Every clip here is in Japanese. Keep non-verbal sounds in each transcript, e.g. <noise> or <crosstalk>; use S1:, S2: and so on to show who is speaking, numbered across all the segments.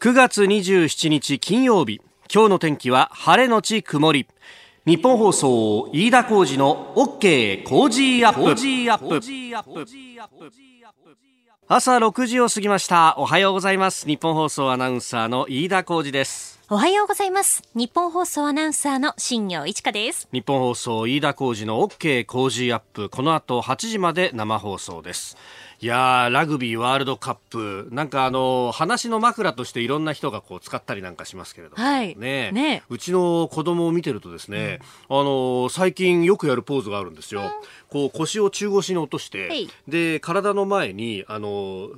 S1: 9月27日金曜日今日の天気は晴れのち曇り。日本放送飯田浩二の OK 工事アップ。朝6時を過ぎました。おはようございます。日本放送アナウンサーの飯田浩二です。
S2: おはようございます。日本放送アナウンサーの新業一華です。
S1: 日本放送飯田浩二の OK 工事アップ。この後8時まで生放送ですいやラグビーワールドカップ。なんかあの話の枕としていろんな人がこう使ったりなんかしますけれども、
S2: はい、
S1: ね
S2: ね
S1: うちの子供を見てるとですね、うん、あの最近よくやるポーズがあるんですよ、うん、こう腰を中腰に落としてで体の前にあの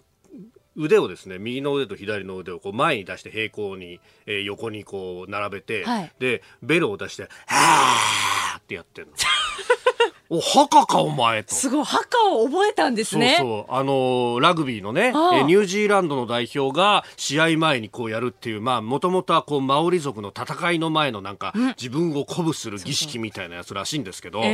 S1: 腕をですね右の腕と左の腕をこう前に出して平行に、えー、横にこう並べて、はい、でベロを出して「はーってやってるの。<laughs> お、墓かお前と。
S2: すごい、墓を覚えたんですね。
S1: そうそう。あのー、ラグビーのね、えニュージーランドの代表が試合前にこうやるっていう、まあ、もともとはこう、マオリ族の戦いの前のなんか、自分を鼓舞する儀式みたいなやつらしいんですけど、い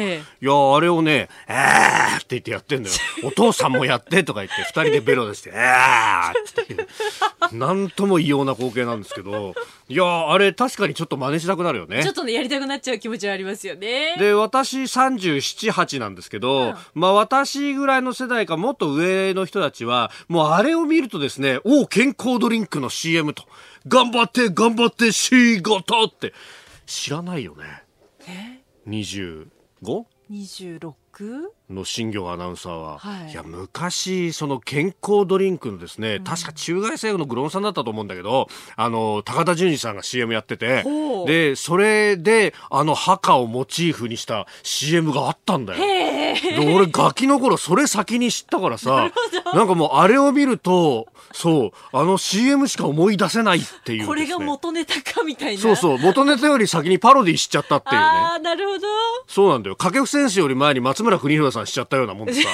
S1: や、あれをね、えーって言ってやってんだよ。<laughs> お父さんもやってとか言って、二人でベロ出して、えーっていう。なんとも異様な光景なんですけど、いやあれ確かにちょっと真似したくなるよね。
S2: ちょっとね、やりたくなっちゃう気持ちはありますよね。
S1: で、私37、8なんですけど、うん、まあ私ぐらいの世代かもっと上の人たちは、もうあれを見るとですね、お健康ドリンクの CM と、頑張って頑張って仕事って、知らないよね。え
S2: ？25?26?
S1: の新業アナウンサーは、はい、いや昔その健康ドリンクのですね、うん、確か中外製薬のグロンさんだったと思うんだけどあの高田純次さんが CM やっててでそれであの墓をモチーフにした CM があったんだよ。で俺ガキの頃それ先に知ったからさなんかもうあれを見るとそうあの CM しか思い出せないっていう、ね、
S2: これが元ネタかみたいな。
S1: そうそう。元ネタより先にパロディしちゃったっていうね。あ
S2: あなるほど。
S1: そうなんだよ。掛布選手より前に松村邦洋さんしちゃったようなもんでさ。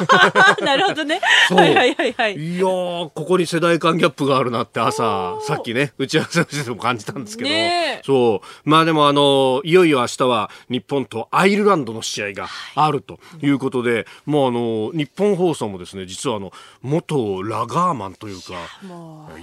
S1: <laughs>
S2: なるほどね。はいはいはいはい。
S1: いやここに世代間ギャップがあるなって朝さっきね打ち合わせをしても感じたんですけど、ね、そう。まあでもあのいよいよ明日は日本とアイルランドの試合があるということで、はい、もうあの日本放送もですね実はあの元ラガーマンというか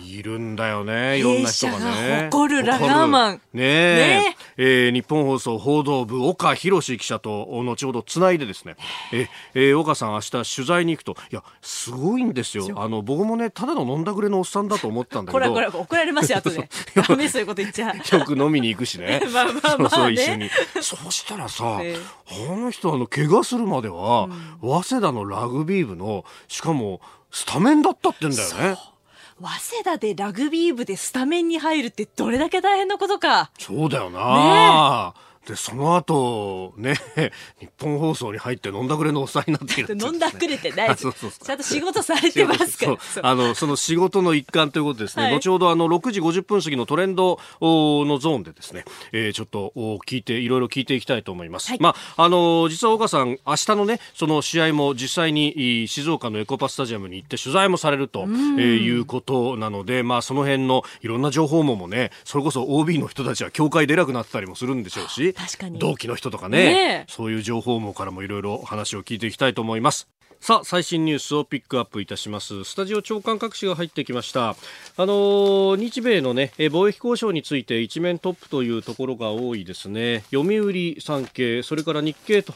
S1: いるんだよねいろんな人がね。
S2: 誇るラガーマン。
S1: ねねえ。ー、日本放送報道部岡博記者と後ほどつないでですねえ、えー、岡さん明日取材に行くと。いやすごいんですよ。あの僕もねただの飲んだくれのおっさんだと思ったんだけど。
S2: これこれ怒られますよ後で。<laughs> ダメそういうこと言っちゃ。<laughs>
S1: よく飲みに行くしね。まあまあまあ、ね、そう一緒に。そうしたらさ、えー、あの人あの怪我するまでは、うん、早稲田のラグビー部のしかもスタメンだったってんだよね。
S2: 早稲田でラグビー部でスタメンに入るってどれだけ大変なことか。
S1: そうだよな。ねで、その後、ね、<laughs> 日本放送に入って飲んだくれのおっさんになっている、
S2: ね、<laughs> 飲んだくれてない <laughs> そうそうちゃんと仕事されてますから。
S1: あの、その仕事の一環ということですね。はい、後ほどあの、6時50分過ぎのトレンドのゾーンでですね、えー、ちょっと聞いて、いろいろ聞いていきたいと思います。はい、まあ、あの、実は岡さん、明日のね、その試合も実際に静岡のエコパスタジアムに行って取材もされると、えー、いうことなので、まあ、その辺のいろんな情報網もね、それこそ OB の人たちは協会出なくなってたりもするんでしょうし、
S2: 確かに。
S1: 同期の人とかね、ね、そういう情報網からもいろいろ話を聞いていきたいと思います。さあ最新ニュースをピックアップいたします。スタジオ長官各紙が入ってきました。あの日米のね貿易交渉について一面トップというところが多いですね。読売産経それから日経と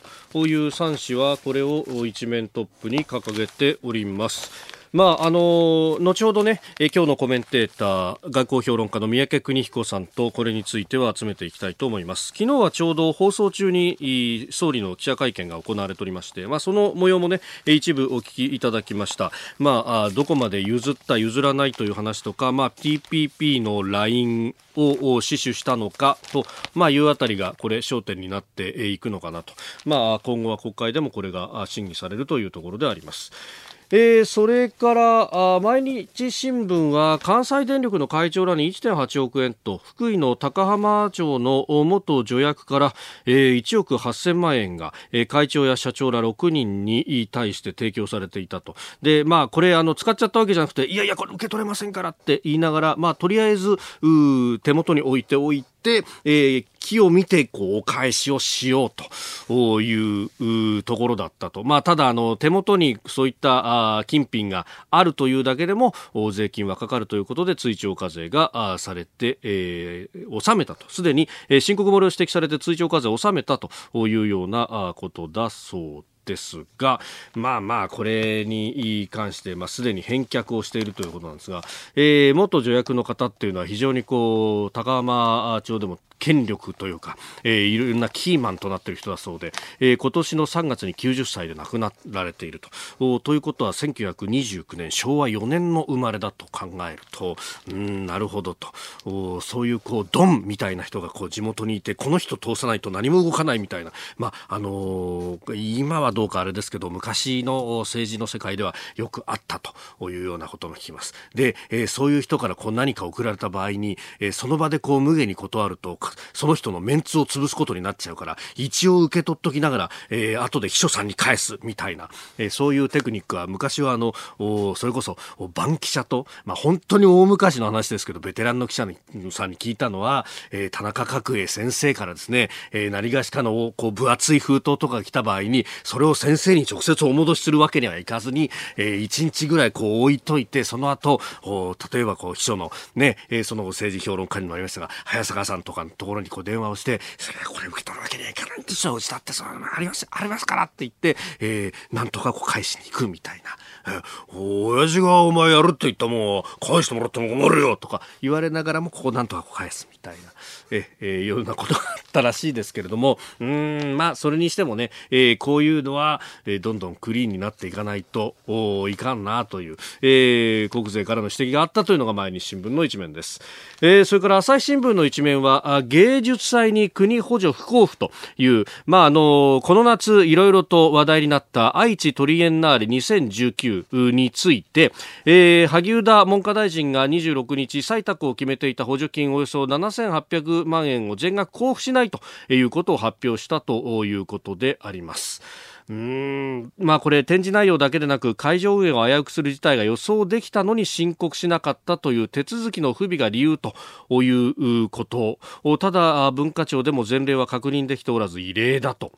S1: いう3紙はこれを一面トップに掲げておりますまああの後ほどね、え今日のコメンテーター外交評論家の三宅邦彦さんとこれについては集めていきたいと思います。昨日はちょうど放送中に総理の記者会見が行われておりまして、まあ、その模様もね一部お聞きいただきました、まあ、どこまで譲った譲らないという話とか、まあ、TPP のラインを死守したのかと、まあ、いうあたりがこれ焦点になっていくのかなと、まあ、今後は国会でもこれが審議されるというところであります。えー、それから毎日新聞は関西電力の会長らに1.8億円と福井の高浜町の元助役から、えー、1億8000万円が、えー、会長や社長ら6人に対して提供されていたと。で、まあ、これあの使っちゃったわけじゃなくていやいやこれ受け取れませんからって言いながら、まあ、とりあえず手元に置いておいて、えー、木を見てこうお返しをしようというところだったと。まあ、ただあの手元にそういったあ金品があるというだけでも税金はかかるということで追徴課税がされて、えー、納めたと。すでに、えー、申告漏れを指摘されて追徴課税を納めたというようなことだそうですですが、まあまあ、これに関して、まあ、すでに返却をしているということなんですが、えー、元助役の方っていうのは非常にこう、高浜町でも権力というか、えー、いろんなキーマンとなっている人だそうで、えー、今年の3月に90歳で亡くなられていると。ということは1929年昭和4年の生まれだと考えると。うんなるほどと。そういうこうドンみたいな人がこう地元にいてこの人通さないと何も動かないみたいな、まああのー、今はどうかあれですけど昔の政治の世界ではよくあったというようなことも聞きます。で、えー、そういう人からこう何か送られた場合に、えー、その場でこう無下に断るとその人のメンツを潰すことになっちゃうから、一応受け取っときながら、えー、後で秘書さんに返すみたいな、えー、そういうテクニックは昔はあの、それこそ、バンキシャと、まあ、本当に大昔の話ですけど、ベテランの記者さんに聞いたのは、えー、田中角栄先生からですね、えー、何がしかの、こう、分厚い封筒とかが来た場合に、それを先生に直接お戻しするわけにはいかずに、えー、1日ぐらいこう置いといて、その後、例えばこう、秘書のね、えー、その政治評論家にもありましたが、早坂さんとかのところにこう電話をして、それこれ受け取るわけにはいかないんですよ。うちだってそうあります、ありますからって言って、えー、なんとかこう返しに行くみたいな。え親父がお前やるって言ったもん返してもらっても困るよとか言われながらもここなんとか返すみたいな。ええ、ようなことがあったらしいですけれども、うん、まあ、それにしてもね、えー、こういうのは、えー、どんどんクリーンになっていかないとおいかんなという、えー、国税からの指摘があったというのが毎日新聞の一面です。えー、それから朝日新聞の一面は、芸術祭に国補助不交付という、まあ、あの、この夏いろいろと話題になった愛知トリエンナーレ2019について、えー、萩生田文科大臣が26日採択を決めていた補助金およそ7800万円を全額交付しないということを発表したということであります。うんまあこれ展示内容だけでなく会場運営を危うくする事態が予想できたのに申告しなかったという手続きの不備が理由ということただ文化庁でも前例は確認できておらず異例だと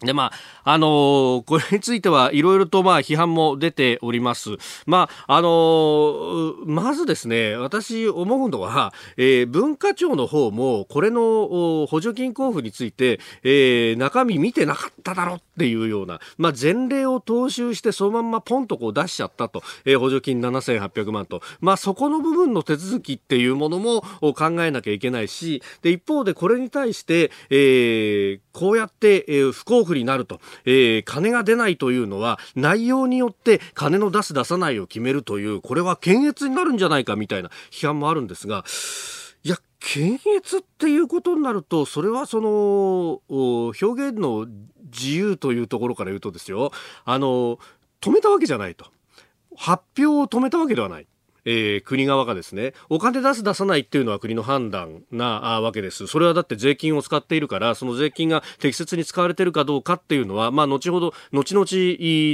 S1: で、まあ、あのー、これについてはいろいろと、まあ、批判も出ております。まあ、あのー、まずですね、私思うのは、えー、文化庁の方も、これの補助金交付について、えー、中身見てなかっただろっていうような、まあ、前例を踏襲して、そのまんまポンとこう出しちゃったと、えー、補助金7800万と、まあ、そこの部分の手続きっていうものも考えなきゃいけないし、で、一方でこれに対して、えー、こうやって、えー、不交付になると、えー、金が出ないというのは内容によって金の出す出さないを決めるというこれは検閲になるんじゃないかみたいな批判もあるんですがいや検閲っていうことになるとそれはその表現の自由というところから言うとですよ。あの止めたわけじゃないと。発表を止めたわけではない。えー、国側がですねお金出す出さないっていうのは国の判断なわけです。それはだって税金を使っているからその税金が適切に使われているかどうかっていうのはまあ後ほど後々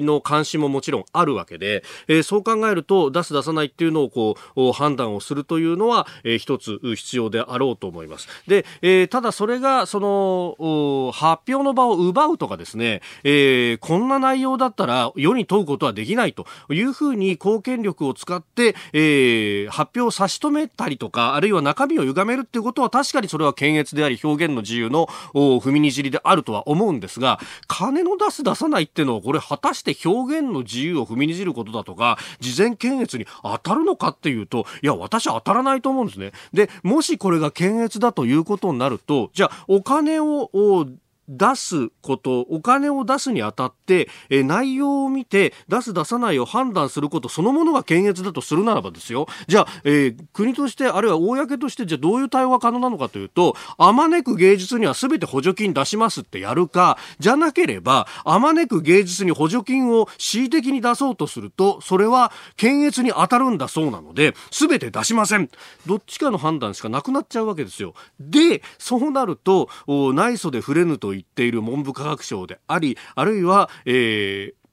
S1: の監視ももちろんあるわけで、えー、そう考えると出す出さないっていうのをこう判断をするというのは、えー、一つ必要であろうと思います。で、えー、ただそれがその発表の場を奪うとかですね、えー、こんな内容だったら世に問うことはできないというふうに公権力を使ってえー、発表を差し止めたりとか、あるいは中身を歪めるっていうことは確かにそれは検閲であり表現の自由の踏みにじりであるとは思うんですが、金の出す出さないっていうのはこれ果たして表現の自由を踏みにじることだとか、事前検閲に当たるのかっていうと、いや、私は当たらないと思うんですね。で、もしこれが検閲だということになると、じゃあお金を出すこと、お金を出すにあたって、え内容を見て出す出さないを判断することそのものが検閲だとするならばですよ。じゃあ、えー、国として、あるいは公として、じゃあどういう対応が可能なのかというと、あまねく芸術には全て補助金出しますってやるか、じゃなければ、あまねく芸術に補助金を恣意的に出そうとすると、それは検閲に当たるんだそうなので、全て出しません。どっちかの判断しかなくなっちゃうわけですよ。で、そうなると、内緒で触れぬという言っている文部科学省であり、あるいは、えー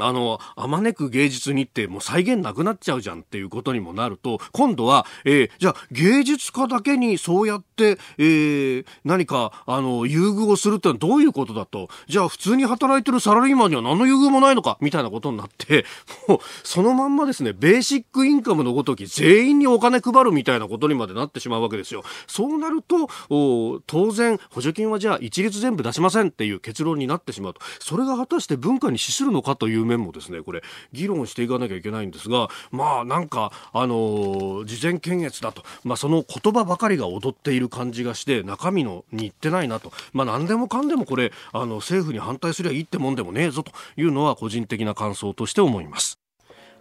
S1: あの、あまねく芸術にってもう再現なくなっちゃうじゃんっていうことにもなると、今度は、えー、じゃあ芸術家だけにそうやって、えー、何か、あの、優遇をするってのはどういうことだと、じゃあ普通に働いてるサラリーマンには何の優遇もないのか、みたいなことになって、もう、そのまんまですね、ベーシックインカムのごとき全員にお金配るみたいなことにまでなってしまうわけですよ。そうなると、お当然、補助金はじゃあ一律全部出しませんっていう結論になってしまうと。それが果たして文化に資するのかという面もですねこれ議論していかなきゃいけないんですがまあなんかあの事前検閲だと、まあ、その言葉ばかりが踊っている感じがして中身のにいってないなと、まあ、何でもかんでもこれあの政府に反対すりゃいいってもんでもねえぞというのは個人的な感想として思います。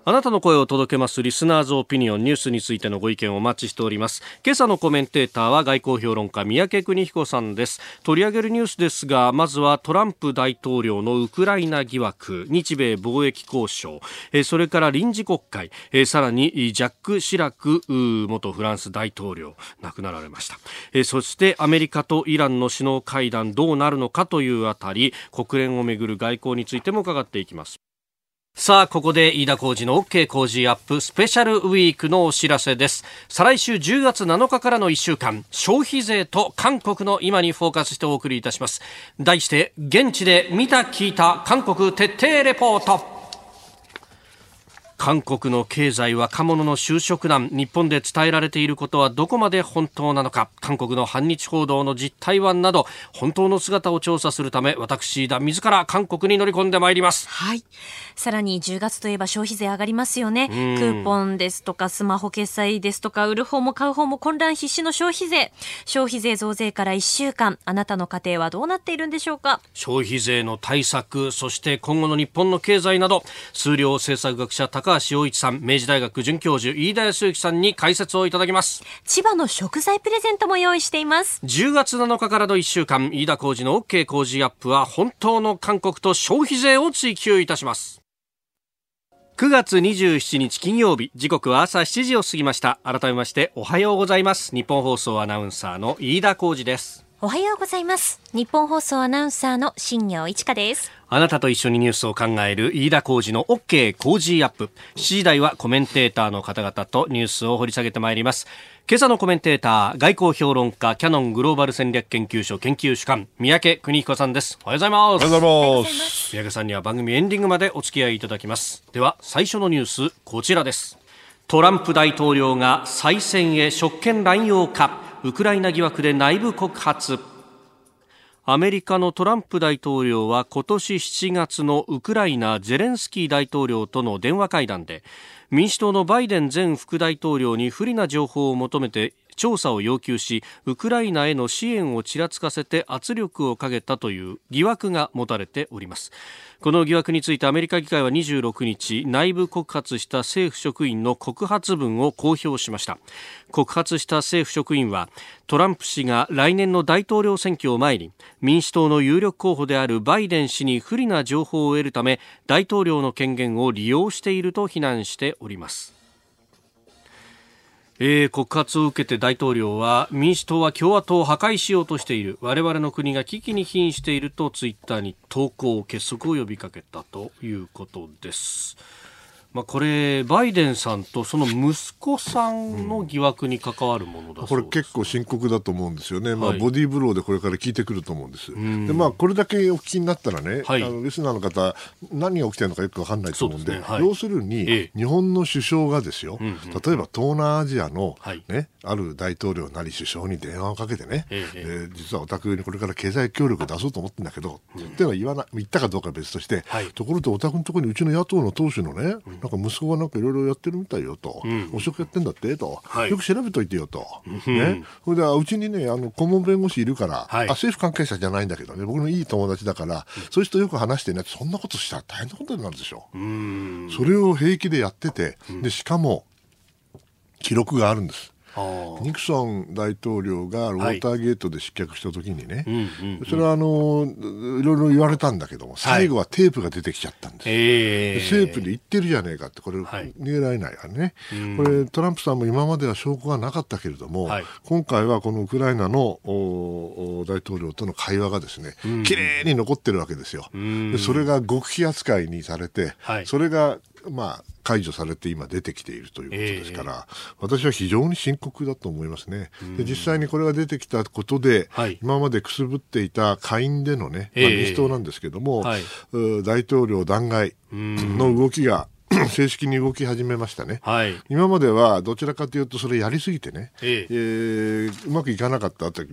S1: あなたの声を届けますリスナーズオピニオンニュースについてのご意見をお待ちしております。今朝のコメンテーターは外交評論家三宅邦彦さんです。取り上げるニュースですが、まずはトランプ大統領のウクライナ疑惑、日米貿易交渉、えそれから臨時国会、えさらにジャック・シラク元フランス大統領亡くなられました。えそしてアメリカとイランの首脳会談どうなるのかというあたり、国連をめぐる外交についても伺っていきます。さあ、ここで飯田工事の OK 工事アップスペシャルウィークのお知らせです。再来週10月7日からの1週間、消費税と韓国の今にフォーカスしてお送りいたします。題して、現地で見た聞いた韓国徹底レポート。韓国の経済若者の就職難日本で伝えられていることはどこまで本当なのか韓国の反日報道の実態はなど本当の姿を調査するため私田自ら韓国に乗り込んでまいります。
S3: はい。さらに10月といえば消費税上がりますよね。クーポンですとかスマホ決済ですとか売る方も買う方も混乱必至の消費税。消費税増税から1週間あなたの家庭はどうなっているんでしょうか？
S1: 消費税の対策そして今後の日本の経済など数量政策学者高高橋洋一さん、明治大学准教授、飯田康之さんに解説をいただきます。
S3: 千葉の食材プレゼントも用意しています。
S1: 10月7日からの1週間、飯田浩二の OK 工事アップは、本当の韓国と消費税を追求いたします。9月27日金曜日、時刻は朝7時を過ぎました。改めましておはようございます。日本放送アナウンサーの飯田浩二です。
S3: おはようございます。日本放送アナウンサーの新業一華です。
S1: あなたと一緒にニュースを考える飯田浩二の OK 工事アップ。7時台はコメンテーターの方々とニュースを掘り下げてまいります。今朝のコメンテーター、外交評論家、キャノングローバル戦略研究所研究主幹、三宅邦彦さんです。おはようございます。おは
S4: ようございます。
S1: 三宅さんには番組エンディングまでお付き合いいただきます。では、最初のニュース、こちらです。トランプ大統領が再選へ職権乱用か、ウクライナ疑惑で内部告発。アメリカのトランプ大統領は今年7月のウクライナゼレンスキー大統領との電話会談で民主党のバイデン前副大統領に不利な情報を求めて調査を要求しウクライナへの支援をちらつかせて圧力をかけたという疑惑が持たれております。この疑惑についてアメリカ議会は26日内部告発した政府職員の告発文を公表しました。告発した政府職員はトランプ氏が来年の大統領選挙を前に民主党の有力候補であるバイデン氏に不利な情報を得るため大統領の権限を利用していると非難しております。えー、告発を受けて大統領は民主党は共和党を破壊しようとしている我々の国が危機に瀕しているとツイッターに投稿結束を呼びかけたということです。まあ、これ、バイデンさんとその息子さんの疑惑に関わるものだ、うん、
S4: これ結構深刻だと思うんですよね、まあ、ボディーブローでこれから聞いてくると思うんです、でまあ、これだけお聞きになったらね、はい、あのリスナーの方、何が起きてるのかよく分かんないと思うんで、でね。はい、要するに、ええ、日本の首相がですよ、うんうん、例えば東南アジアの、はい、ね、ある大統領なり首相に電話をかけてね、ええー、実はお宅にこれから経済協力出そうと思ってるんだけど、うん、っては言わな言ったかどうかは別として、ところでお宅のところにうちの野党の党首のね、なんか息子がなんかいろろいろやってるみたいよと、うん、汚職やってんだってと、はい、よく調べといてよと、うん、ね、それでうちにねあの顧問弁護士いるから、はい、あ政府関係者じゃないんだけどね。僕のいい友達だから、うん、そういう人よく話してね。そんなことしたら大変なことになるでしょ。うそれを平気でやってて。でしかも記録があるんですニクソン大統領がウォーターゲートで失脚した時にね、はい、それはあのいろいろ言われたんだけども、最後はテープが出てきちゃったんです、はい、テープで言ってるじゃねえかって、これ、逃げられないからね、これ、トランプさんも今までは証拠がなかったけれども、今回はこのウクライナの大統領との会話がですね、きれいに残ってるわけですよ。でそれが極秘扱いにされて、それがまあ、解除されて今出てきているということですから、えー、私は非常に深刻だと思いますね。で実際にこれが出てきたことで、はい、今までくすぶっていた下院でのね、まあ、民主党なんですけども、はい、大統領弾劾の動きが <clears throat> 正式に動き始めましたね、はい、今まではどちらかというと、それやりすぎてね、ええ。えー、うまくいかなかったって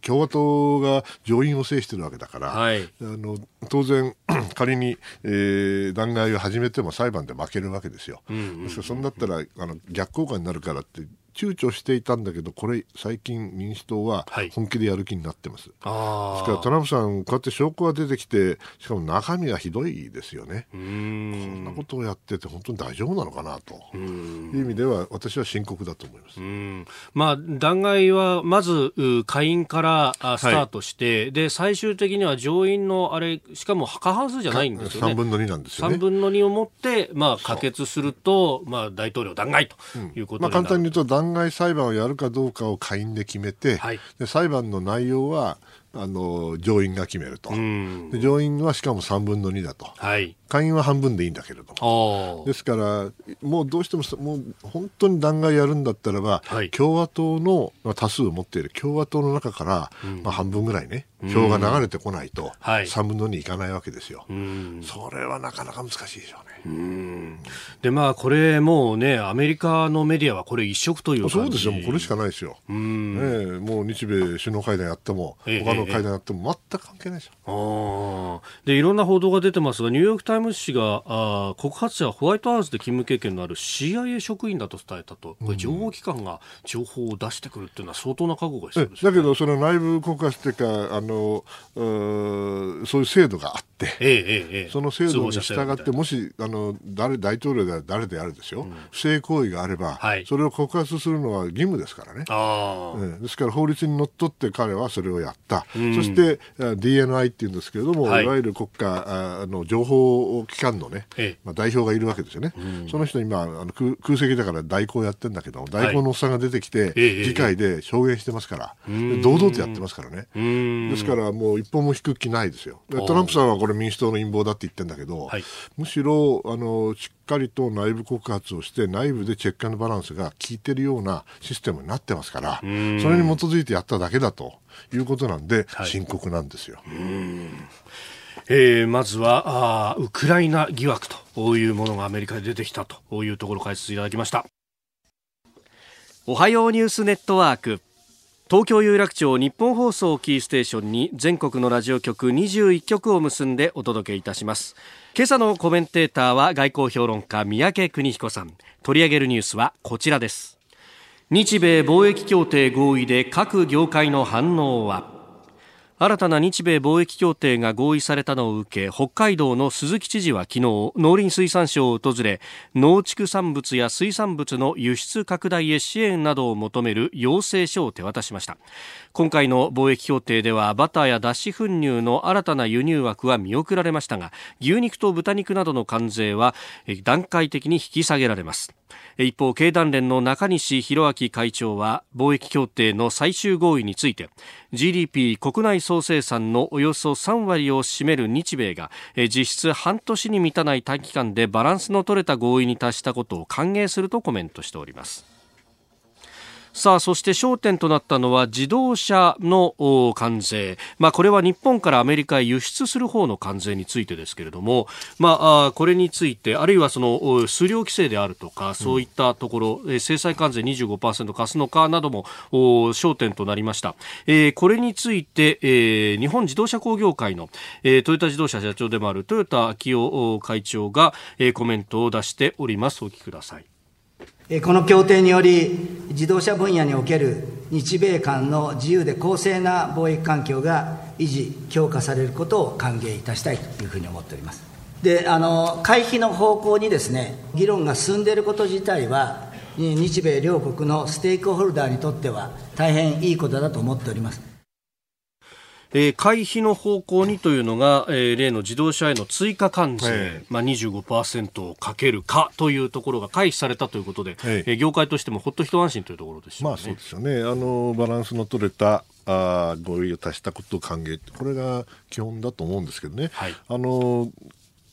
S4: 共和党が上院を制してるわけだから、はい、あの当然、<clears throat> 仮に、えー、弾劾を始めても裁判で負けるわけですよ。うんうんうんうん、そんだったらあの逆効果になるからって躊躇していたんだけど、これ、最近、民主党は本気でやる気になってます。はい、ですから、トランプさん、こうやって証拠が出てきて、しかも中身がひどいですよね。こんなことをやってて、本当に大丈夫なのかなという意味では、私は深刻だと思います。
S1: まあ、弾劾は、まず、下院からスタートして、はい、で、最終的には上院のあれ、しかも過半数じゃないんですよね。3
S4: 分の2なんですよね。
S1: 3分の2をもって、まあ、可決すると、まあ、大統領弾劾ということになる、うん、まあ、
S4: 簡単に言うと、弾劾裁判をやるかどうかを下院で決めて、はい、で裁判の内容はあの上院が決めると、で上院はしかも3分の2だと、はい、下院は半分でいいんだけれども、ですから、もうどうしてももう本当に弾劾やるんだったらば、はい、共和党の多数を持っている共和党の中から、うん、まあ、半分ぐらいね、票が流れてこないと、3分の2いかないわけですよ、それはなかなか難しいでしょうね。
S1: でまあこれもうねアメリカのメディアはこれ一色という
S4: そうですよ。もうこれしかないですよ、ね、もう日米首脳会談やっても、他の会談やっても全く関係ないですよ、
S1: でいろんな報道が出てますがニューヨーク・タイム誌があ告発者はホワイトハウスで勤務経験のある CIA 職員だと伝えたと。これ情報機関が情報を出してくるっていうのは相当な覚悟が必要です、
S4: ね、だけどその内部告発というかあのうそういう制度があって、ええええ、その制度に従ってもしあのの誰大統領である誰であるですよ、うん、不正行為があれば、はい、それを告発するのは義務ですからね、うん、ですから法律にのっとって彼はそれをやった、うん、そして DNI っていうんですけれども、はい、いわゆる国家の情報機関のね、まあ、代表がいるわけですよね、その人今あの空空席だから代行やってるんだけど代行のおっさんが出てきて、はい、議会で証言してますから、堂々とやってますからね、ですからもう一歩も引く気ないですよ。トランプさんはこれ民主党の陰謀だって言ってるんだけど、むしろあのしっかりと内部告発をして内部でチェックバランスが効いてるようなシステムになってますからそれに基づいてやっただけだということなんで、はい、深刻なんですよ。
S1: えー、まずはあウクライナ疑惑というものがアメリカで出てきたというところ解説いただきました。おはようニュースネットワーク。東京有楽町日本放送キーステーションに全国のラジオ局21局を結んでお届けいたします。今朝のコメンテーターは外交評論家三宅邦彦さん。取り上げるニュースはこちらです。日米貿易協定合意で各業界の反応は？新たな日米貿易協定が合意されたのを受け北海道の鈴木知事は昨日農林水産省を訪れ農畜産物や水産物の輸出拡大へ支援などを求める要請書を手渡しました。今回の貿易協定ではバターや脱脂粉乳の新たな輸入枠は見送られましたが牛肉と豚肉などの関税は段階的に引き下げられます。一方経団連の中西弘明会長は貿易協定の最終合意について GDP 国内総生産のおよそ3割を占める日米が実質半年に満たない短期間でバランスの取れた合意に達したことを歓迎するとコメントしております。さあそして焦点となったのは自動車の関税、まあ、これは日本からアメリカへ輸出する方の関税についてですけれども、まあ、これについてあるいはその数量規制であるとかそういったところ、うん、制裁関税25%貸すのかなども焦点となりました、えー、これについて、えー、日本自動車工業会の、えー、トヨタ自動車社長でもある豊田昭夫会長が、えー、コメントを出しております。お聞きください
S5: この協定により、自動車分野における日米間の自由で公正な貿易環境が維持、強化されることを歓迎いたしたいというふうに思っております。で、あの、回避の方向にですね、議論が進んでいること自体は、日米両国のステークホルダーにとっては大変いいことだと思っております。
S1: えー、回避の方向にというのが、えー、例の自動車への追加関税、はいまあ、25%をかけるかというところが回避されたということで、はい、えー、業界としてもほっと一安心というところでしね、まあ、そうですよね。
S4: あのバランスの取れたあ合意を足したことを歓迎。これが基本だと思うんですけどね。はい、あの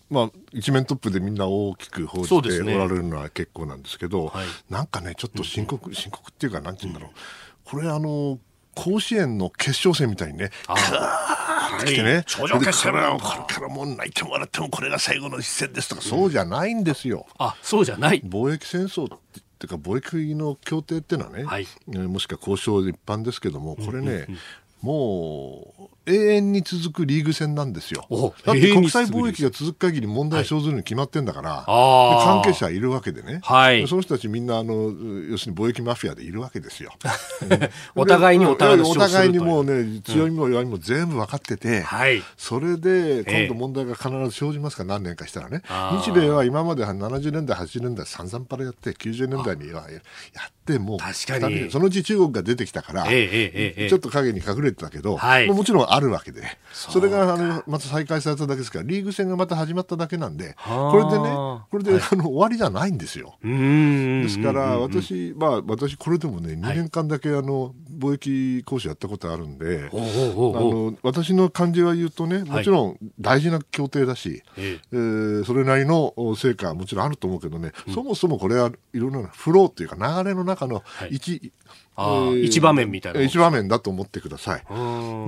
S4: まあ、一面トップでみんな大きく報じておられるのは結構なんですけど、ねはい、なんかね、ちょっと深刻、深刻っていうか、なんて言うんだろう、これ、あの甲子園の決勝戦みたいにね、カーッてきてね、頂上決戦これからもう泣いてもらってもこれが最後の一戦ですとか、そうじゃないんですよ。
S1: あそうじゃない。
S4: 貿易戦争っていうか貿易の協定っていうのはね、はい、もしくは交渉一般ですけどもこれね、うんうんうん。もう永遠に続くリーグ戦なんですよ。だって国際貿易が続く限り問題生ずるに決まってんだから、はい、関係者いるわけでね、はい、その人たちみんなあの要するに貿易マフィアでいるわけですよ。<laughs>
S1: お互いにお互い
S4: お互いにもうね強みも弱みも全部分かってて、うん。それで今度問題が必ず生じますから、何年かしたらね。日米は今まで70年代80年代散々パラやって90年代にはやってもう確かに。そのうち中国が出てきたから、えええ、ちょっと影に隠れてたけど、はい、もちろんあるわけで。それがあのまた再開されただけですからリーグ戦がまた始まっただけなんでこれでねこれで、あの終わりじゃないんですよ。ですから私まあ私これでもね2年間だけあの貿易講師やったことあるんで、あの私の感じは言うとねもちろん大事な協定だし、え。ー、それなりの成果はもちろんあると思うけどね、そもそもこれはいろんなフローっていうか流れの中の一、
S1: はい、一場面みたいな
S4: 一場面だと思ってください。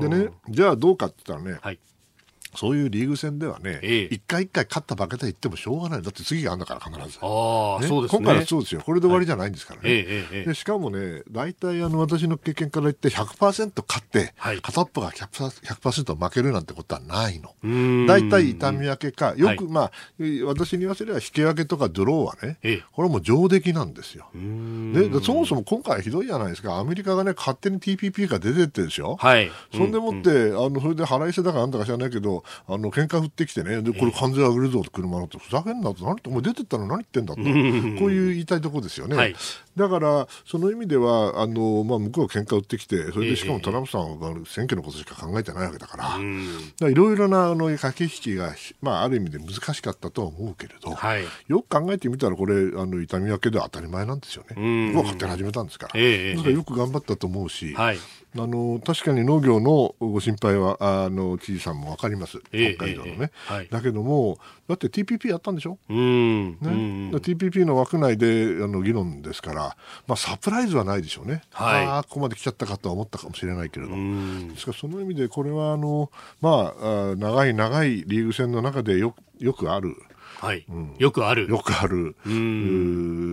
S4: でねじゃあどうかって言ったらね、はいそういうリーグ戦ではね、一、え回一回勝った負けた言ってもしょうがない。だって次があるんだから必ず。ああ、ね、そうですね。今回はそうですよ。これで終わりじゃないんですからね。はい、でしかもね、大体あの私の経験から言って100%勝って、はい、片っぽが 100%, 100負けるなんてことはないの。大体痛み分けか、よく、まあ、私に言わせれば引き分けとかドローはね、これも上出来なんですよ。でそもそも今回ひどいじゃないですか。アメリカがね、勝手に TPP が出てってでしょ。はい。そんでもって、あの、それで払い捨てだかなんだか知らないけど、あの喧嘩振ってきてねでこれ関税上げるぞ車のってふざけんなと何お前出てったら何言ってんだとこういう言いたいところですよね、はい、だからその意味ではあの、まあ、向こうは喧嘩売ってきてそれでしかもトランプさんは選挙のことしか考えてないわけだからいろいろなあの駆け引きが、まあ、ある意味で難しかったとは思うけれど、はい、よく考えてみたらこれあの痛み分けで当たり前なんですよね。僕は勝手に始めたんですから、えー、だからよく頑張ったと思うし、はい。あの確かに農業のご心配はあの知事さんも分かります、北海道のね、えーはい、だけども、だって TPP やったんでしょ、うんね、うん、TPP の枠内であの議論ですから、まあ、サプライズはないでしょうね、はい、ああ、ここまで来ちゃったかとは思ったかもしれないけれど、ですからその意味で、これはあの、まあ、長い長いリーグ戦の中でよよくある。
S1: はい、うん、よくある。
S4: よくある。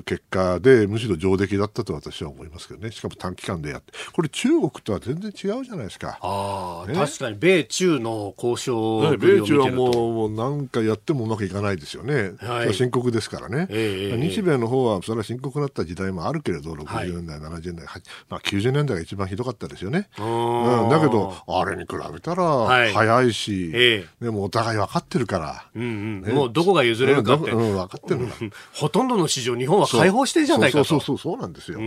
S4: 結果で、むしろ上出来だったと私は思いますけどね。しかも短期間でやって。これ中国とは全然違うじゃないですか。あ
S1: あ、ね、確かに米中の交渉、
S4: ね、米中はもうもう何かやってもうまくいかないですよね。はい、深刻ですからね、えー、日米の方はそれは深刻だった時代もあるけれど、60年代、はい、70年代、まあ、90年代が一番ひどかったですよね。うん、だけど、あれに比べたら早いし、はいえ。ー、でもお互い分かってるから。うん
S1: うん。ね、もうどこが譲れるかって、うん、分かってるほとんどの市場、日本は開放してるじゃないかと。
S4: そうそうそうそうなんですよ。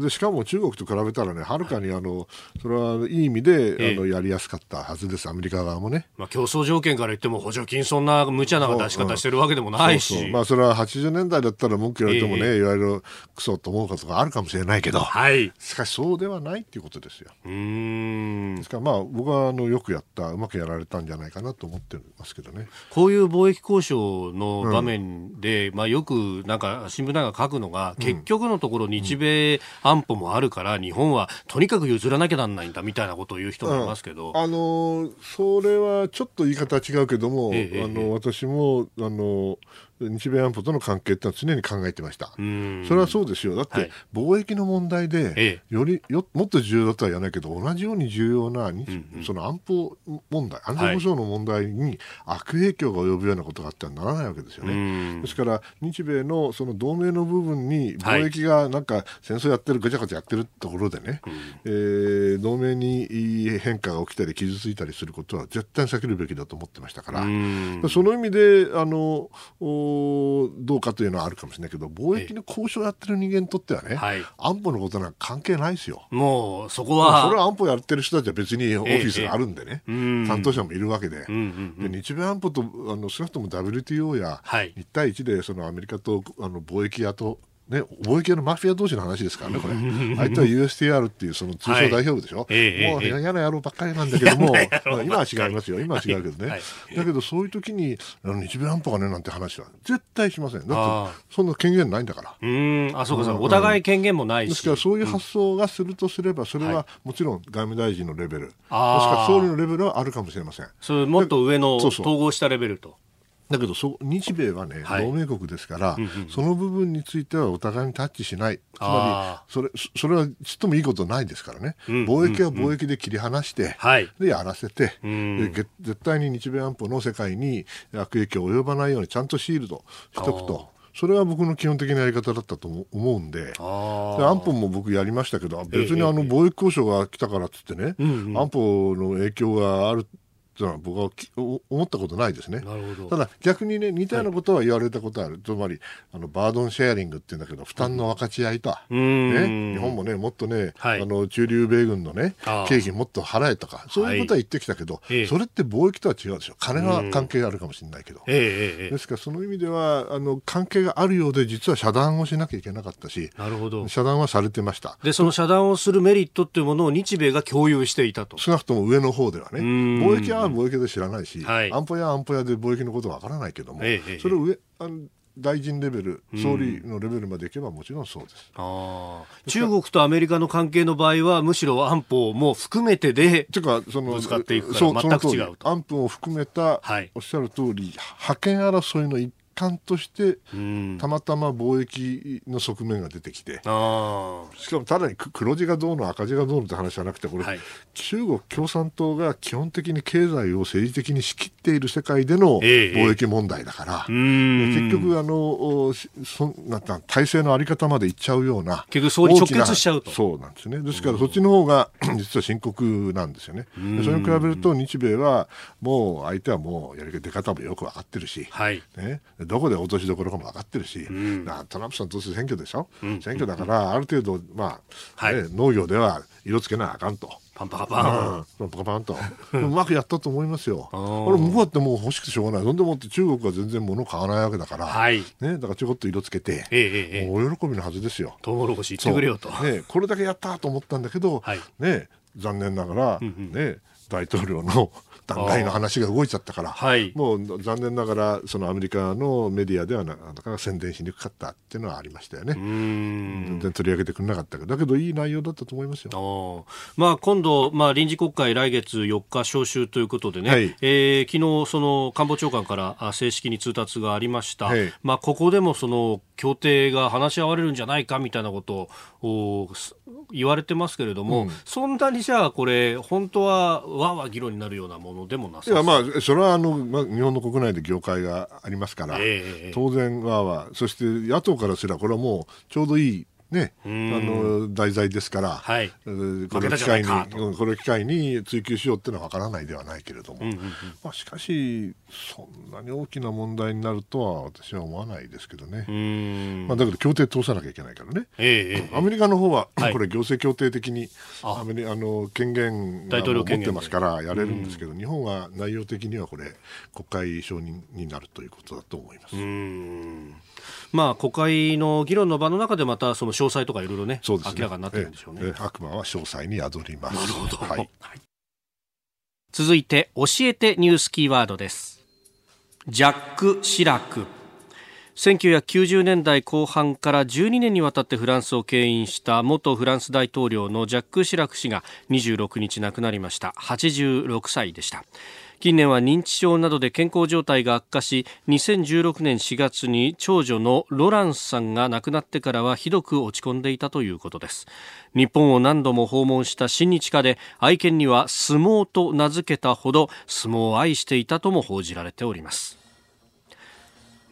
S4: でしかも中国と比べたらね、はるかにあのそれはいい意味で、えあのやりやすかったはずです、アメリカ側もね。
S1: まあ競争条件から言っても補助金そんな無茶な出し方してるわけでもないし。そうそう
S4: まあそれは80年代だったら文句言われてもね、いわゆるクソと思うことがあるかもしれないけど、はい、しかしそうではないっていうことですよ。うんですからまあ僕はあのよくやったうまくやられたんじゃないかなと思ってますけどね。
S1: こういう貿易交渉の場面で、うん、まあよくなんか新聞なんか書くのが、結局のところ日米安保もあるから、日本はとにかく譲らなきゃなんないんだみたいなことを言う人もいますけど、
S4: うん、あのそれはちょっと言い方は違うけども、ええ、あの私もあの日米安保との関係ってのは常に考えてました。それはそうですよ。だって、貿易の問題で、よりよもっと重要だとは言わないけど、同じように重要な、その安保問題、安全保障の問題に悪影響が及ぶようなことがあってはならないわけですよね。ですから、日米のその同盟の部分に、貿易がなんか戦争やってる、ぐちゃぐちゃやってるところでね、えー、同盟に変化が起きたり、傷ついたりすることは絶対避けるべきだと思ってましたから、その意味で、あの、おのどうかというのはあるかもしれないけど貿易の交渉をやってる人間にとってはね、はい、安保のことなんか関係ないですよ。
S1: もうそこは
S4: それは安保やってる人たちは別にオフィスがあるんでね、担当者もいるわけで。で、日米安保とあの少なくとも WTO や1対1でそのアメリカとあの貿易屋とね、貿易のマフィア同士の話ですからね、これ。<laughs> 相手は USTR っていうその通称代表部でしょ。はい、もう嫌な野郎ばっかりなんだけども、<laughs> 今は違いますよ。今は違うけどね。はい、だけどそういう時に、あの日米安保がねなんて話は絶対しません。だって、そんな権限ないんだから。
S1: うん、あ、そうかそうか。お互い権限もないし。
S4: ですからそういう発想がするとすれば、それはもちろん外務大臣のレベル、もしくは総理のレベルはあるかもしれません。
S1: それもっと上の統合したレベルと。
S4: だけどそ日米はね、はい、同盟国ですから、うんうん、その部分についてはお互いにタッチしない、つまりそれそれはちっともいいことないですからね、うん、貿易は貿易で切り離して、でやらせて、で絶対に日米安保の世界に悪影響を及ばないようにちゃんとシールドしとくと。それは僕の基本的なやり方だったと思うんで、で安保も僕やりましたけど、別にあの貿易交渉が来たからっつってね、ええ、安保の影響があるというのは僕は思ったことないですね。ただ逆にね似たようなことは言われたことある、はい、つまりあのバードンシェアリングっていうんだけど負担の分かち合いと、うん、ね、日本もねもっとね、はい、あの中流米軍のね経費もっと払えとかそういうことは言ってきたけど、はい、それって貿易とは違うでしょ。金は関係があるかもしれないけど、ですからその意味ではあの関係があるようで実は遮断をしなきゃいけなかったし
S1: なるほど。
S4: 遮断はされてました。
S1: でその遮断をするメリットっていうものを日米が共有していたと。
S4: 少なくとも上の方ではね。貿易は貿易で知らないし、はい、安保や安保やで貿易のことはわからないけども、ええ、それを上あの大臣レベル、総理のレベルまでいけばもちろんそうです。
S1: あ中国とアメリカの関係の場合は、むしろ安保も含めてで、
S4: てかそのぶつかっていくから全く違うと。安保を含めた、はい、おっしゃる通り、覇権争いの一環としてたまたま貿易の側面が出てきてしかもただに黒字がどうの赤字がどうのって話じゃなくてこれ、はい、中国共産党が基本的に経済を政治的に仕切っている世界での貿易問題だから、えー、結局あのそな体制の在り方までいっちゃうような
S1: 結局そに直結しちゃうと。
S4: そうなんですね。ですからそっちの方が <clears throat> 実は深刻なんですよね。それに比べると日米はもう相手はもうやり方もよく分かってるし、はい、ね、どこで落としどころかも分かってるし、うん、トランプさんどうせ選挙でしょ、うん、選挙だからある程度、まあ、はい、ね、農業では色つけなあかんと。
S1: パンパカパン、
S4: パンパカパンと。うまくやったと思いますよ。<laughs> これ向こうってもう欲しくてしょうがない。そんでもって中国は全然物買わないわけだから、はい、ね、だからちょこっと色つけて、ええ、もうお喜びのはずですよ。
S1: トウモロコシ言ってくれよと、
S4: ね、これだけやったと思ったんだけど、はい、ね、残念ながら、ね、大統領の弾劾の話が動いちゃったから、はい、もう残念ながらそのアメリカのメディアではなかなか宣伝しにくかったっていうのはありましたよね。全然取り上げてくれなかったけどだけどいい内容だったと思いますよ。
S1: まあ、今度、まあ、臨時国会来月4日召集ということでね、はい、えー、昨日その官房長官から正式に通達がありました、はい、まあ、ここでもその協定が話し合われるんじゃないかみたいなことを言われてますけれども、うん、そんなにじゃあこれ本当はわわ議論になるようなものでもなさい
S4: やまあそれはあの、まあ、日本の国内で業界がありますから、えー、当然わわそして野党からすればこれはもうちょうどいいね、あの題材ですから、はい、これを機会にこれを機会に追及しようっていうのは分からないではないけれども、うんうんうん、まあ、しかしそんなに大きな問題になるとは私は思わないですけどね、まあ、だけど協定通さなきゃいけないからね、えー、アメリカの方は、はい、これ行政協定的にアメリあの権限が持ってますからやれるんですけど、日本は内容的にはこれ国会承認になるということだと思います。
S1: まあ、国会の議論の場の中でまたその詳細とかいろいろね、ね明らかになってるんでしょうね。え
S4: え、悪魔は詳細に宿ります。なるほど。はい、
S1: 続いて、教えてニュースキーワードです。ジャック・シラク。1990年代後半から12年にわたってフランスを牽引した元フランス大統領のジャック・シラク氏が26日亡くなりました86歳でした近年は認知症などで健康状態が悪化し2016年4月に長女のロランスさんが亡くなってからはひどく落ち込んでいたということです。日本を何度も訪問した親日家で愛犬には相撲と名付けたほど相撲を愛していたとも報じられております。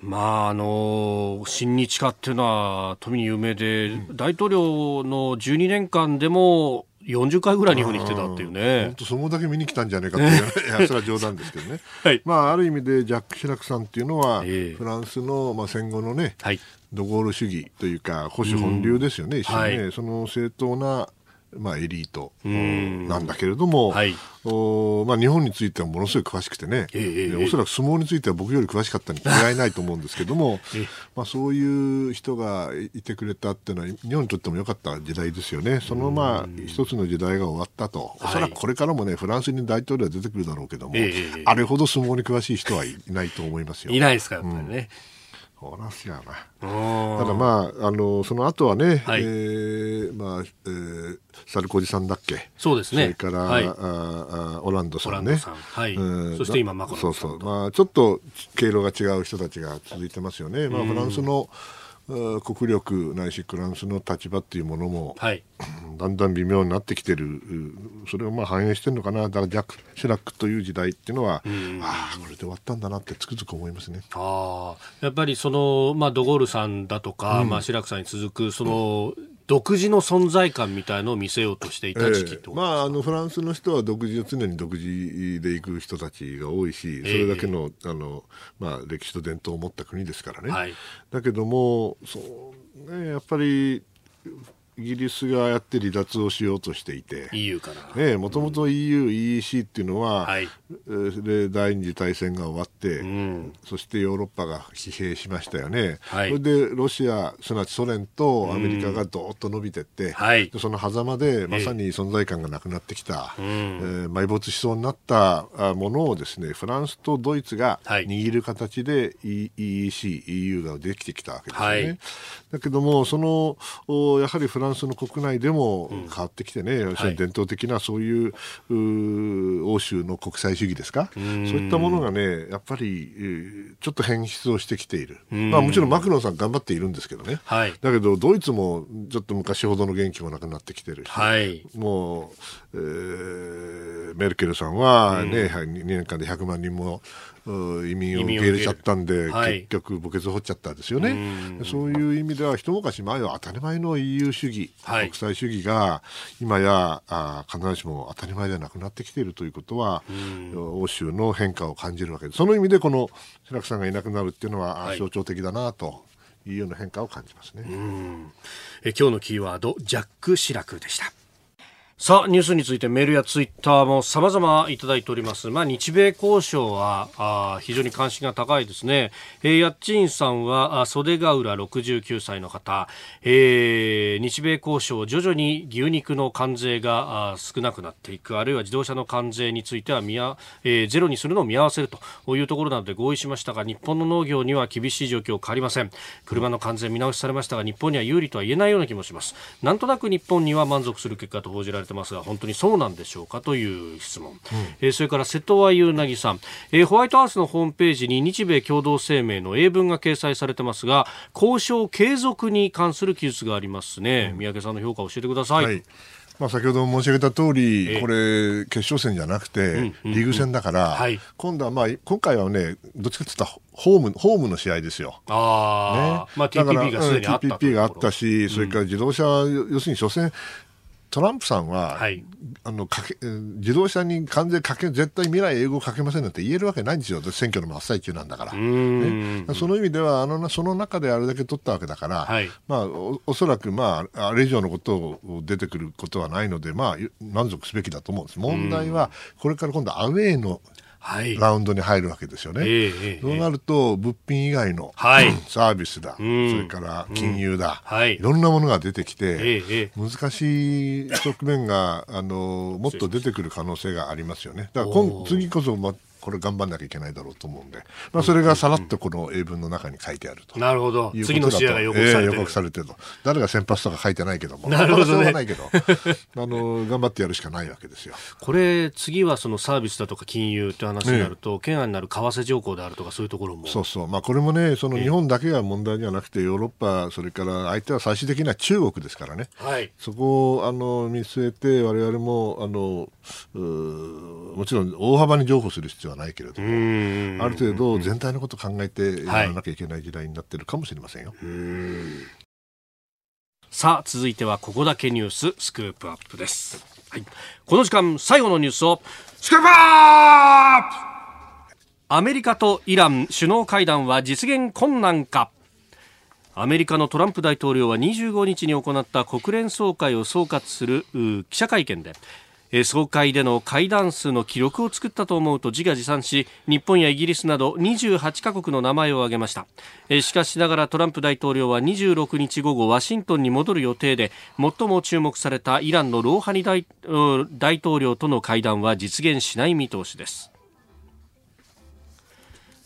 S1: まああの親日家っていうのは富に有名で、大統領の12年間でも40回ぐらい日本に来てたっていうね。
S4: 本当そのだけ見に来たんじゃないかっていう、いやそれは冗談ですけどね。<laughs> はい、まあある意味でジャック・シラクさんっていうのは、えー、フランスのまあ戦後のね、はい、ドゴール主義というか保守本流ですよね、一緒にね、はい、その正当なまあ、エリートなんだけれども、はい、おまあ、日本についてはものすごい詳しくてね、えー、おそらく相撲については僕より詳しかったに違いないと思うんですけども、えー、まあ、そういう人がいてくれたっていうのは日本にとっても良かった時代ですよね、そのまあ一つの時代が終わったと、おそらくこれからもねフランスに大統領は出てくるだろうけども、えー、あれほど相撲に詳しい人はいないと思いますよ。
S1: いないですかやっぱりね。うん
S4: そらすやな。ただまあ、あの、その後はね、はい、えー、まあ、えー、サルコジさんだっけ？
S1: そうですね。
S4: それから、はい、ああオランドさんね。ん
S1: はい。うん、そして今、マ
S4: クロンそうそう。まあ、ちょっと経路が違う人たちが続いてますよね。まあ、フランスの、国力ないしフランスの立場っていうものも、はい、だんだん微妙になってきてる。それをまあ反映してるのかな。だからジャック・シラックという時代っていうのは、ああこれで終わったんだなってつくづく思いますね。
S1: あやっぱりその、まあ、ドゴールさんだとか、うん、まあ、シラックさんに続くその、うん独自の存在感みたいのを見せようとしていた時期
S4: と、えー、まあ、あのフランスの人は独自を常に独自で行く人たちが多いし、それだけのあの、まあ、歴史と伝統を持った国ですからね。はい、だけどもそうね、やっぱりイギリスがやって離脱をしようとしていて
S1: EU から
S4: もともと EU、EEC っていうのは、はい、で第二次大戦が終わって、うん、そしてヨーロッパが疲弊しましたよね、はい、それでロシアすなわちソ連とアメリカがどーっと伸びていって、うん、その狭間でまさに存在感がなくなってきた、えー、埋没しそうになったものをですねフランスとドイツが握る形で EEC、EU ができてきたわけですよね。はい、だけどもそのやはりフランスの国内でも変わってきてね、うん、伝統的なそういう欧州の国際主義ですか、そういったものがね、やっぱり、えー、ちょっと変質をしてきている、まあ、もちろんマクロンさん頑張っているんですけどね、はい、だけどドイツもちょっと昔ほどの元気もなくなってきてるし、はい、もう、えー、メルケルさんはね、うん、2年間で100万人も移民を受け入れちゃったんで、はい、結局墓穴掘っちゃったんですよね。そういう意味では一昔前は当たり前の EU 主義、はい、国際主義が今やあ必ずしも当たり前ではなくなってきているということは欧州の変化を感じるわけです。その意味でこの白木さんがいなくなるっていうのは象徴的だなと。いうような変化を感じますね。
S1: え今日のキーワードジャック・シラクでした。さあ、ニュースについてメールやツイッターも様々いただいております。まあ、日米交渉は、あ非常に関心が高いですね。えー、やっちんさんは、あ袖ヶ浦69歳の方、えー、日米交渉、徐々に牛肉の関税があ少なくなっていく、あるいは自動車の関税については見や、えー、ゼロにするのを見合わせるというところなどで合意しましたが、日本の農業には厳しい状況変わりません。車の関税見直しされましたが、日本には有利とは言えないような気もします。なんとなく日本には満足する結果と報じられてますが本当にそうなんでしょうかという質問、うん、えー、それから瀬戸和優なさん、えー、ホワイトハウスのホームページに日米共同声明の英文が掲載されてますが交渉継続に関する記述がありますね、うん、三宅さんの評価を教えてください、はい。
S4: まあ、先ほど申し上げた通り、これ、決勝戦じゃなくて、リーグ戦だから、今度は、まあ、今回はね、どっちかというと、ホーム、ホームの試合ですよ。
S1: あね。まあ、TPP がすでにあった。
S4: TPP があったし、それから自動車、要するに初戦、トランプさんは、はい、あのかけ自動車に関税かけ絶対未来英語かけませんなんて言えるわけないんですよ、選挙の真っ最中なんだから、ね、その意味ではあの、その中であれだけ取ったわけだから、はい、まあ、おおそらく、まあ、あれ以上のことを出てくることはないので、まあ、満足すべきだと思うんです。問題は、これから今度、アウェーのラウンドに入るわけですよね。そうなると物品以外の、はい、サービスだ、それから金融だ、はい、いろんなものが出てきて、難しい側面があのもっと出てくる可能性がありますよね。だから今次こそ、まこれ頑張んなきゃいけないだろうと思うんで、まあ、それがさらっとこの英文の中に書いてあると。
S1: なるほど。次の試合が予告されてる。えー、
S4: 予告されてると。誰が先発とか書いてないけども。なるほど、ね。しょうがないけど、あの、頑張ってやるしかないわけですよ。
S1: これ、次はそのサービスだとか金融って話になると、懸案になる為替条項であるとかそういうところも。
S4: そうそう。まあ、これもね、その日本だけが問題じゃなくて、ヨーロッパ、それから相手は最終的には中国ですからね。はい。そこを、あの、見据えて、我々も、あの、もちろん大幅に譲歩する必要はないけれども。ある程度全体のことを考えてやらなきゃいけない時代になってるかもしれませんよ。
S1: さあ続いてはここだけニューススクープアップです、はい、この時間最後のニュースをスクープアップ!アメリカとイラン首脳会談は実現困難か。アメリカのトランプ大統領は25日に行った国連総会を総括する記者会見で総会での会談数の記録を作ったと思うと自画自賛し日本やイギリスなど28カ国の名前を挙げました。しかしながらトランプ大統領は26日午後ワシントンに戻る予定で最も注目されたイランのローハニ大統領との会談は実現しない見通しです。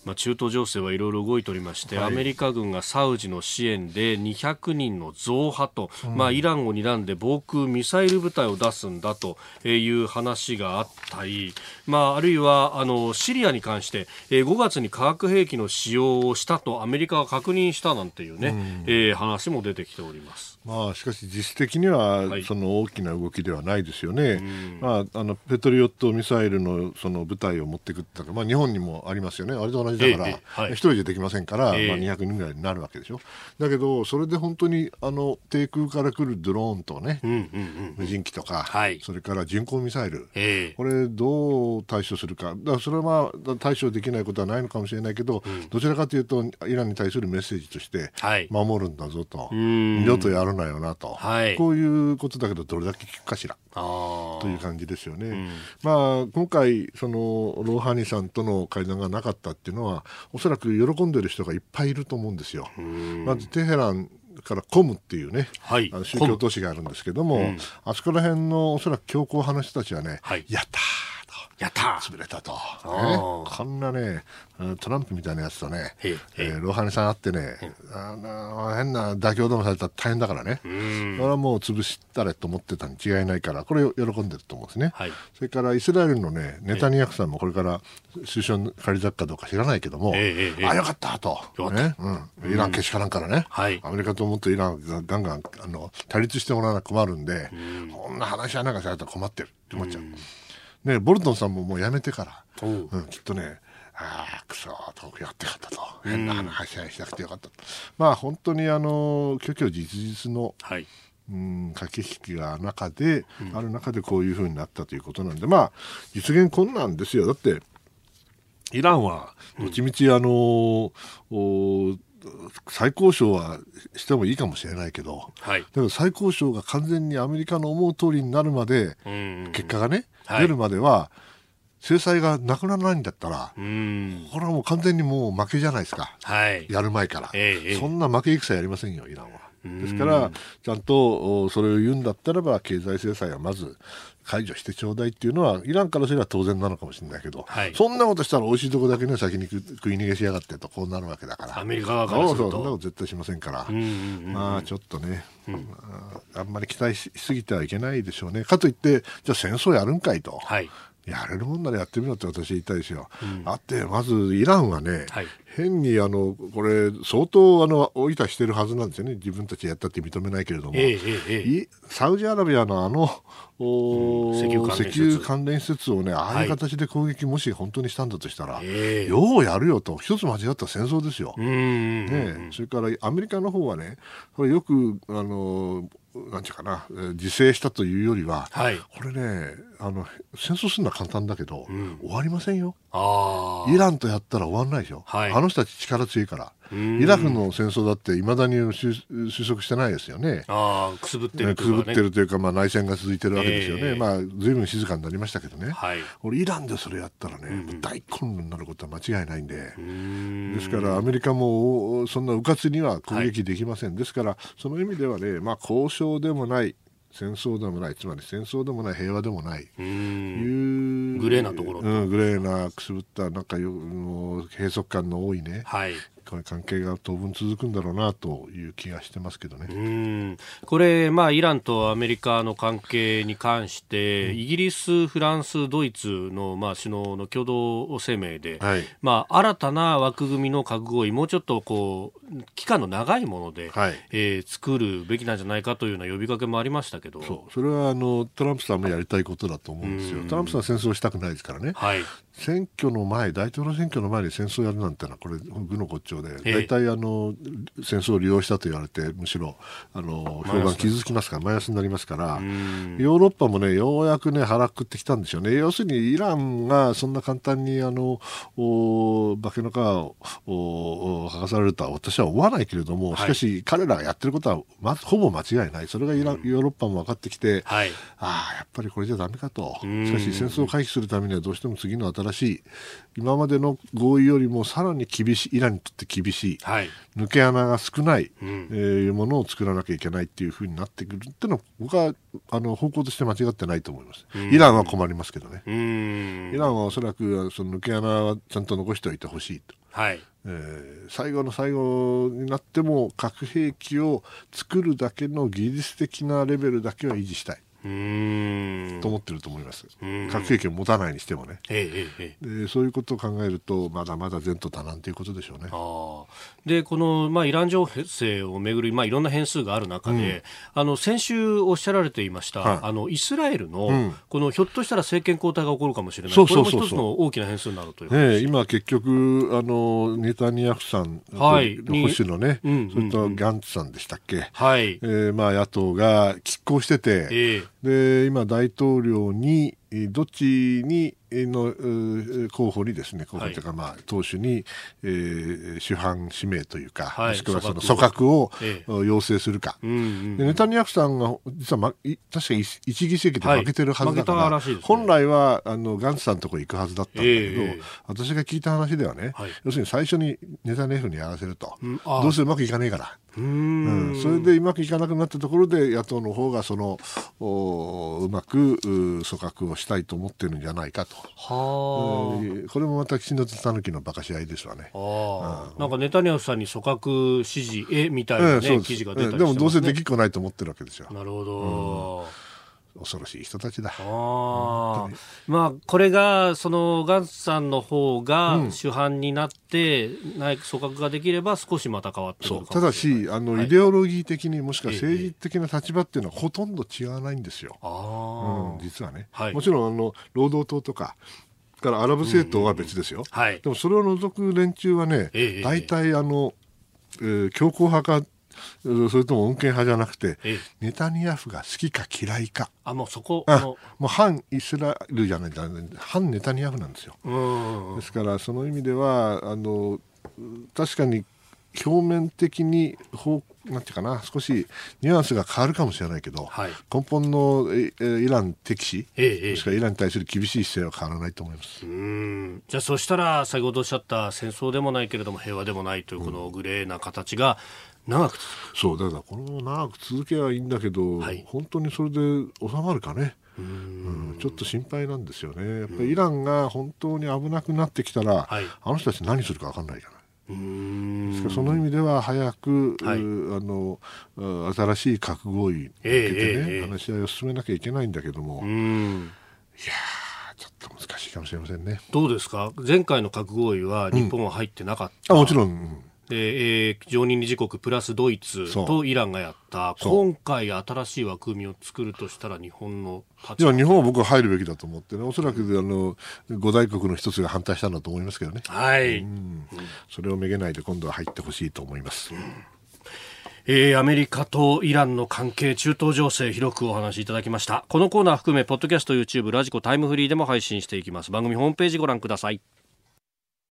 S1: まあ、中東情勢はいろいろ動いておりまして、はい、アメリカ軍がサウジの支援で200人の増派と、うん、まあ、イランを睨んで防空ミサイル部隊を出すんだという話があったり、まあ、あるいはあのシリアに関して、えー、5月に化学兵器の使用をしたとアメリカが確認したなんていうね、うん、えー、話も出てきております。
S4: まあ、しかし実質的にはその大きな動きではないですよね、はい、まあ、あのペトリオットミサイルのその部隊を持っていくってまあ、日本にもありますよね、あれと同じだから、一、えー、人でできませんから、えー、まあ、200人ぐらいになるわけでしょ、だけど、それで本当にあの低空から来るドローンとね、うんうんうん、無人機とか、はい、それから巡航ミサイル、えー、これ、どう対処するか、だそれはまあ対処できないことはないのかもしれないけど、うん、どちらかというと、イランに対するメッセージとして、守るんだぞと、二度とやるなよなと。はい。はい、こういうことだけどどれだけ聞くかしら。という感じですよね。うん、まあ、今回そのローハニさんとの会談がなかったっていうのはおそらく喜んでる人がいっぱいいると思うんですよ。まずテヘランからコムっていうね、はい、あの宗教都市があるんですけども、うん、あそこら辺のおそらく強硬派の人たちはね、はい、やったー
S1: やった。
S4: 潰れたと、ね、こんなねトランプみたいなやつとね、えー、ロハニさんあってね、あの変な妥協でもされたら大変だからね、それはもう潰したれと思ってたに違いないから、これ喜んでると思うんですね、はい、それからイスラエルのね、ネタニヤフさんもこれから首相に借り咲くかどうか知らないけども、えー、あ、よかったと、ね。うん、イランけしからんからね、はい、アメリカと思ってイランがガンガンあの対立してもらわな困るんで、こんな話はなんかされたら困ってるって思っちゃう。ね、ボルトンさんももうやめてから、うん、きっとね、ああ、くそとやってよかったと、変な話し合いしなくてよかったと、まあ本当にあの虚虚実実の、はい、うん駆け引きが中で、うん、ある中でこういうふうになったということなんで、まあ実現困難ですよ、だってイランはどっちみちあの、うん、再交渉はしてもいいかもしれないけど、はい、だけど再交渉が完全にアメリカの思う通りになるまで、結果がね、はい、出るまでは、制裁がなくならないんだったら、これはもう完全にもう負けじゃないですか、はい、やる前から、えー、そんな負け戦やりませんよ、イランは。ですから、ちゃんとそれを言うんだったらば、経済制裁はまず解除してちょうだいっていうのは、イランからすれば当然なのかもしれないけど、はい、そんなことしたら、美味しいとこだけね、先に食い逃げしやがってと、こうなるわけだから、
S1: アメリカ側からすると。
S4: そんなこと絶対しませんから、まあちょっとね、うん、あんまり期待しすぎてはいけないでしょうね。かといって、じゃあ戦争やるんかいと。はいやれるもんならやってみろって私言いたいですよ。うん、あって、まずイランはね、はい、変にあのこれ、相当あの追いたしてるはずなんですよね、自分たちやったって認めないけれども、えーえー、サウジアラビアのあの、うん、石油関連施設。をね、ああいう形で攻撃、もし本当にしたんだとしたら、ようやるよと、一つ間違った戦争ですよ。ね、それからアメリカの方はね、これよくあのなんていうかな、自制したというよりは、はい、これねあの、戦争するのは簡単だけど、うん、終わりませんよ。イランとやったら終わらないでしょ。はい、あの人たち力強いから。イラクの戦争だっていまだに収束してないですよね。
S1: ああ、くすぶってる
S4: というか、ね、くすぶってるというか、まあ、内戦が続いてるわけですよね。えー、まあ、ずいぶん静かになりましたけどね。はい、俺、イランでそれやったらね、うん、大混乱になることは間違いないんで。ですから、アメリカもそんな迂闊には攻撃できません。はい、ですから、その意味ではね、まあ、交渉でもない、戦争でもないつまり戦争でもない平和でもないいう
S1: グレーなところ、
S4: うん、グレーなくすぶったなんかよ閉塞感の多いね、はい、関係が当分続くんだろうなという気がしてますけどね。
S1: これ、まあ、イランとアメリカの関係に関して、うん、イギリス、フランス、ドイツの、まあ、首脳の共同声明で、はい、まあ、新たな枠組みの核合意、もうちょっとこう期間の長いもので、はい、えー、作るべきなんじゃないかというような呼びかけもありましたけど。
S4: そう。それはあのトランプさんもやりたいことだと思うんですよ、トランプさんは戦争したくないですからね、はい、選挙の前、大統領選挙の前に戦争をやるなんてのは、これ、愚の骨頂で、大体あの戦争を利用したと言われて、むしろあの評判傷つきますから、マイナスになりますから、ヨーロッパもね、ようやくね、腹くってきたんでしょうね、要するにイランがそんな簡単にあのお化けの皮を剥がされるとは私は思わないけれども、しかし、彼らがやってることは、ま、ほぼ間違いない、それがイラン、ヨーロッパも分かってきて、はい、ああ、やっぱりこれじゃだめかと、しかし戦争を回避するためには、どうしても次の新しい、今までの合意よりもさらに厳しい、イランにとって厳しい、はい、抜け穴が少ない、うん、えー、ものを作らなきゃいけないっていうふうになってくるっていうのは、僕はあの方向として間違ってないと思います。イランは困りますけどね。イランはおそらくその抜け穴はちゃんと残しておいてほしいと。はいえー、最後の最後になっても核兵器を作るだけの技術的なレベルだけは維持したい。と思ってると思います、核兵器を持たないにしてもね、えええ、でそういうことを考えると、まだまだ前途多難ということでしょうね。
S1: でこの、まあ、イラン情勢をめぐる、まあ、いろんな変数がある中で、うん、あの先週おっしゃられていました、はい、あのイスラエルの、うん、このひょっとしたら政権交代が起こるかもしれない、そうそうそうこれも一つの大きな変数になるという、
S4: え今、結局あの、ネタニヤフさん、はい、保守のね、うん、それとガンツさんでしたっけ、はい。えーまあ、野党が拮抗してて、えーで今、大統領にどっちにの候補にですね候補というか、まあ、党首に、えー、主犯指名というか、はい、もしくはその組閣を、ええ、要請するか、うんうん、でネタニヤフさんが実は、ま、確か一議席で負けてるはずだから、はいね、本来はあのガンツさんのところ行くはずだったんだけど、え、私が聞いた話ではね、はい、要するに最初にネタニヤフにやらせると、うん、どうせうまくいかねえから。うん、それでうまくいかなくなったところで野党の方がそのうまく組閣をしたいと思ってるんじゃないかと。はあ、これもまた岸田たぬきの馬鹿し合いですわね。
S1: あうん、なんかネタニヤフさんに組閣指示えみたいなね、ええ、記事が出たりして、ね、で
S4: もどうせできっこないと思ってるわけですよ。
S1: なるほど。
S4: うん恐ろしい人たちだ。
S1: あまあ、これが、その、ガンツさんの方が主犯になって、内閣組閣ができれば少しまた変わってくる
S4: ただし、あの、はい、イデオロギー的にもしくは政治的な立場っていうのはほとんど違わないんですよ。うん、実はね。はい、もちろん、あの、労働党とか、からアラブ政党は別ですよ。はい、でもそれを除く連中はね、大体、あの、えー、強硬派かそれとも穏健派じゃなくて、ネタニヤフが好きか嫌いか。
S1: あ、もうそこ。
S4: あもう反イスラエルじゃない反ネタニヤフなんですよ。ですから、その意味では、あの、確かに表面的になんていうかな少しニュアンスが変わるかもしれないけど、はい、根本のイラン敵視、ええ、もしくはイランに対する厳しい姿勢は変わらないと思います。
S1: うん。じゃあそしたら先ほどおっしゃった戦争でもないけれども平和でもないというこのグレーな形が長く
S4: そうだからこの長く続けばいいんだけど、はい、本当にそれで収まるかね。うん、ちょっと心配なんですよね。やっぱりイランが本当に危なくなってきたら、はい、あの人たち何するか分かんないから。ですからその意味では早く、はい、あの新しい核合意に向けてね、えー、話し合いを進めなきゃいけないんだけども、いやちょっと難しいかもしれませんね。
S1: どうですか？前回の核合意は日本は入ってなかった、
S4: うん、あもちろん、うん
S1: で、えー、常任理事国プラスドイツとイランがやった。今回新しい枠組みを作るとしたら日本の
S4: いや日本は僕は入るべきだと思ってね。おそらくあの五大国の一つが反対したんだと思いますけどね。はい、うん、それをめげないで今度は入ってほしいと思います、うん
S1: えー、アメリカとイランの関係、中東情勢、広くお話しいただきました。このコーナー含め、ポッドキャスト、YouTube、ラジコ、タイムフリーでも配信していきます。番組ホームページご覧ください。